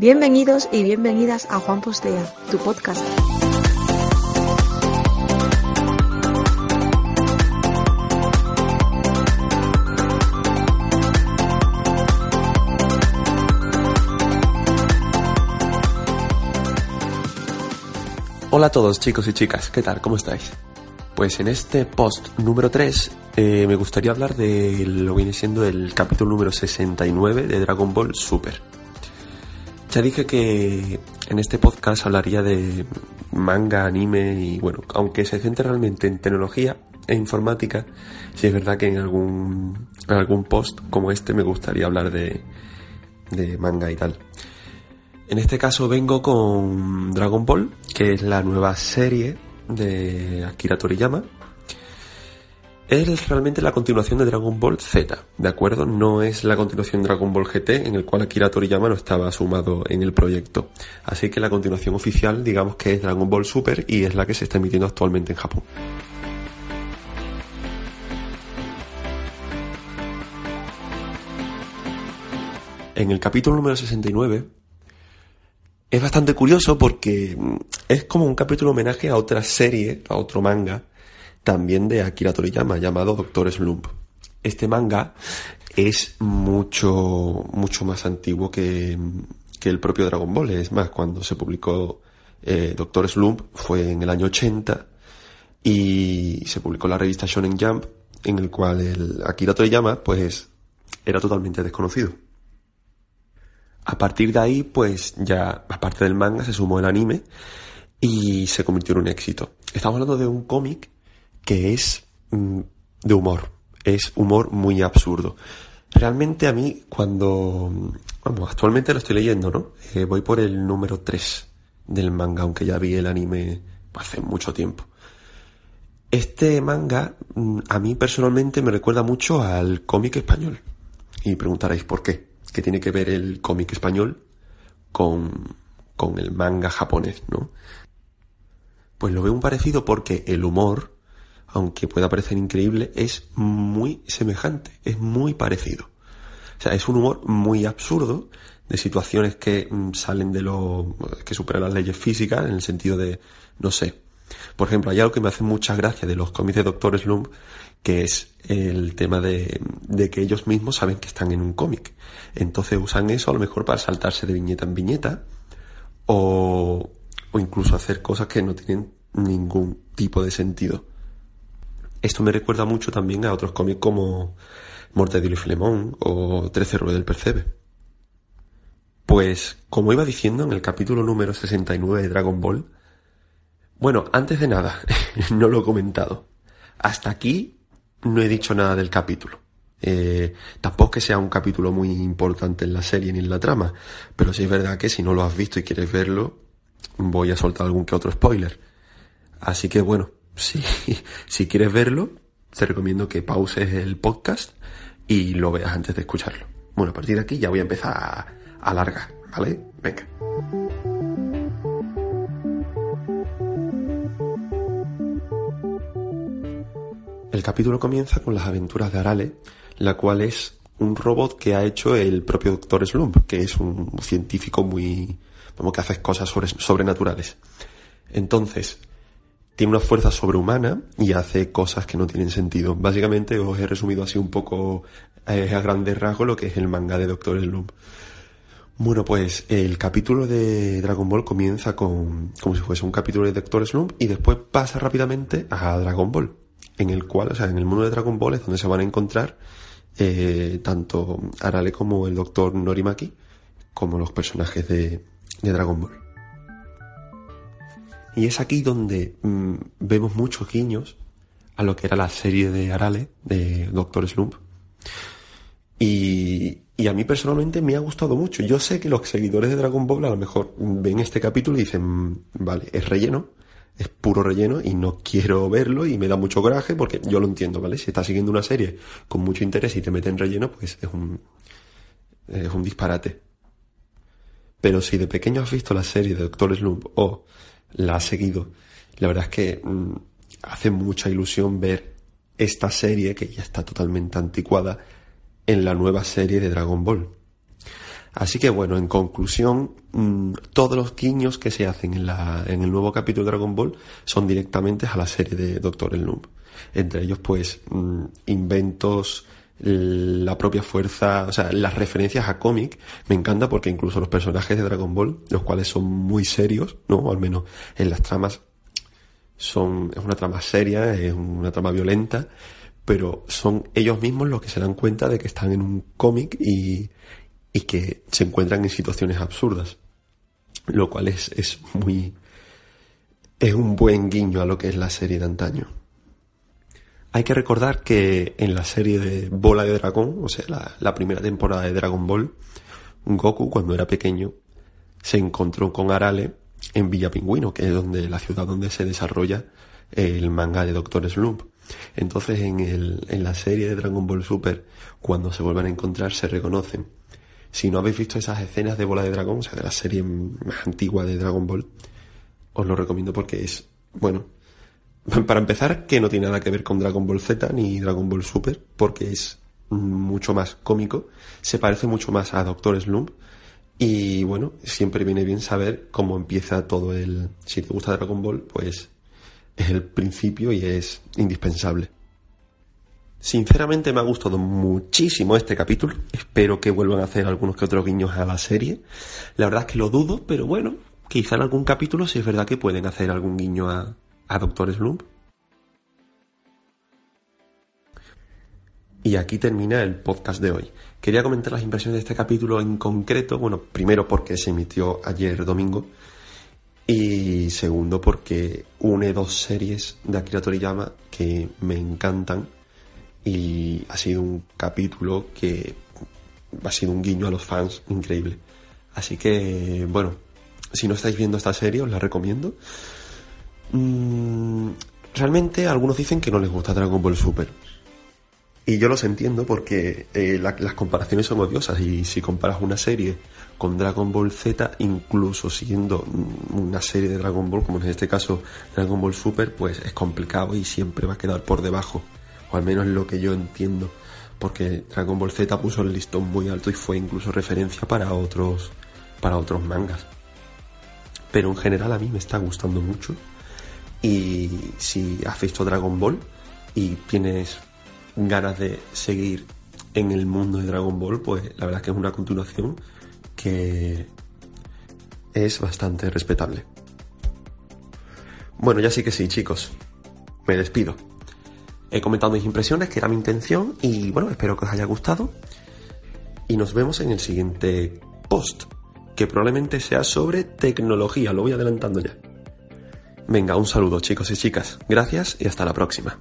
Bienvenidos y bienvenidas a Juan Postea, tu podcast. Hola a todos chicos y chicas, ¿qué tal? ¿Cómo estáis? Pues en este post número 3 eh, me gustaría hablar de lo que viene siendo el capítulo número 69 de Dragon Ball Super. Ya dije que en este podcast hablaría de manga, anime y bueno, aunque se centre realmente en tecnología e informática, sí es verdad que en algún, en algún post como este me gustaría hablar de, de manga y tal. En este caso vengo con Dragon Ball, que es la nueva serie de Akira Toriyama. Es realmente la continuación de Dragon Ball Z, ¿de acuerdo? No es la continuación de Dragon Ball GT, en el cual Akira Toriyama no estaba sumado en el proyecto. Así que la continuación oficial, digamos que es Dragon Ball Super y es la que se está emitiendo actualmente en Japón. En el capítulo número 69 es bastante curioso porque mm, es como un capítulo homenaje a otra serie, a otro manga, también de Akira Toriyama, llamado Doctor Slump. Este manga es mucho, mucho más antiguo que, que el propio Dragon Ball. Es más, cuando se publicó eh, Doctor Slump fue en el año 80 y se publicó la revista Shonen Jump, en el cual el Akira Toriyama, pues, era totalmente desconocido. A partir de ahí, pues ya, aparte del manga, se sumó el anime y se convirtió en un éxito. Estamos hablando de un cómic que es mm, de humor. Es humor muy absurdo. Realmente a mí, cuando... Vamos, actualmente lo estoy leyendo, ¿no? Eh, voy por el número 3 del manga, aunque ya vi el anime hace mucho tiempo. Este manga mm, a mí personalmente me recuerda mucho al cómic español. Y preguntaréis por qué que tiene que ver el cómic español con, con el manga japonés, ¿no? Pues lo veo un parecido porque el humor, aunque pueda parecer increíble, es muy semejante, es muy parecido. O sea, es un humor muy absurdo de situaciones que mm, salen de lo que superan las leyes físicas en el sentido de, no sé. Por ejemplo, hay algo que me hace mucha gracia de los cómics de Doctor Slump, que es el tema de, de que ellos mismos saben que están en un cómic. Entonces usan eso a lo mejor para saltarse de viñeta en viñeta o, o incluso hacer cosas que no tienen ningún tipo de sentido. Esto me recuerda mucho también a otros cómics como Mortadelo y Filemón o Trece Ruedas del Percebe. Pues, como iba diciendo en el capítulo número 69 de Dragon Ball, bueno, antes de nada, no lo he comentado. Hasta aquí no he dicho nada del capítulo. Eh, tampoco que sea un capítulo muy importante en la serie ni en la trama, pero sí es verdad que si no lo has visto y quieres verlo, voy a soltar algún que otro spoiler. Así que bueno, si, quieres verlo, te recomiendo que pauses el podcast y lo veas antes de escucharlo. Bueno, a partir de aquí ya voy a empezar a, largar, ¿vale? Venga. El capítulo comienza con las aventuras de Arale, la cual es un robot que ha hecho el propio Doctor Slump, que es un científico muy, como que hace cosas sobrenaturales. Entonces, tiene una fuerza sobrehumana y hace cosas que no tienen sentido. Básicamente os he resumido así un poco eh, a grandes rasgos lo que es el manga de Doctor Slump. Bueno, pues el capítulo de Dragon Ball comienza con como si fuese un capítulo de Doctor Slump y después pasa rápidamente a Dragon Ball, en el cual, o sea, en el mundo de Dragon Ball es donde se van a encontrar eh, tanto Arale como el Doctor Norimaki, como los personajes de, de Dragon Ball. Y es aquí donde mm, vemos muchos guiños a lo que era la serie de Arale, de Doctor Slump. Y, y a mí personalmente me ha gustado mucho. Yo sé que los seguidores de Dragon Ball a lo mejor ven este capítulo y dicen, mm, vale, es relleno, es puro relleno y no quiero verlo y me da mucho coraje porque yo lo entiendo, ¿vale? Si estás siguiendo una serie con mucho interés y te meten relleno, pues es un, es un disparate. Pero si de pequeño has visto la serie de Doctor Slump o la has seguido, la verdad es que mm, hace mucha ilusión ver esta serie que ya está totalmente anticuada en la nueva serie de Dragon Ball. Así que bueno, en conclusión, mm, todos los guiños que se hacen en, la, en el nuevo capítulo de Dragon Ball son directamente a la serie de Doctor Slump. Entre ellos, pues, mm, inventos, la propia fuerza, o sea, las referencias a cómic, me encanta porque incluso los personajes de Dragon Ball, los cuales son muy serios, ¿no? Al menos en las tramas son, es una trama seria, es una trama violenta, pero son ellos mismos los que se dan cuenta de que están en un cómic y, y que se encuentran en situaciones absurdas. Lo cual es, es muy, es un buen guiño a lo que es la serie de antaño. Hay que recordar que en la serie de Bola de Dragón, o sea, la, primera temporada de Dragon Ball, Goku, cuando era pequeño, se encontró con Arale en Villa Pingüino, que es donde, la ciudad donde se desarrolla el manga de Doctor Slump. Entonces, en, el, en la serie de Dragon Ball Super, cuando se vuelvan a encontrar, se reconocen. Si no habéis visto esas escenas de Bola de Dragón, o sea, de la serie más antigua de Dragon Ball, os lo recomiendo porque es, bueno, para empezar, que no tiene nada que ver con Dragon Ball Z ni Dragon Ball Super, porque es mucho más cómico, se parece mucho más a Doctor Slump, y bueno, siempre viene bien saber cómo empieza todo el... Si te gusta Dragon Ball, pues es el principio y es indispensable. Sinceramente me ha gustado muchísimo este capítulo. Espero que vuelvan a hacer algunos que otros guiños a la serie. La verdad es que lo dudo, pero bueno, quizá en algún capítulo sí es verdad que pueden hacer algún guiño a, a Doctor Slump. Y aquí termina el podcast de hoy. Quería comentar las impresiones de este capítulo en concreto. Bueno, primero porque se emitió ayer domingo. Y segundo porque une dos series de Akira Toriyama que me encantan. Y ha sido un capítulo que ha sido un guiño a los fans increíble. Así que, bueno, si no estáis viendo esta serie, os la recomiendo. Mm, realmente algunos dicen que no les gusta Dragon Ball Super. Y yo los entiendo porque eh, las comparaciones son odiosas y si comparas una serie con Dragon Ball Z, incluso siendo una serie de Dragon Ball, como en este caso Dragon Ball Super, pues es complicado y siempre va a quedar por debajo. O al menos lo que yo entiendo. Porque Dragon Ball Z puso el listón muy alto y fue incluso referencia para otros, para otros mangas. Pero en general a mí me está gustando mucho. Y si has visto Dragon Ball y tienes ganas de seguir en el mundo de Dragon Ball, pues la verdad es que es una continuación que es bastante respetable. Bueno, ya sí que sí, chicos. Me despido. He comentado mis impresiones, que era mi intención, y bueno, espero que os haya gustado. Y nos vemos en el siguiente post, que probablemente sea sobre tecnología, lo voy adelantando ya. Venga, un saludo chicos y chicas, gracias y hasta la próxima.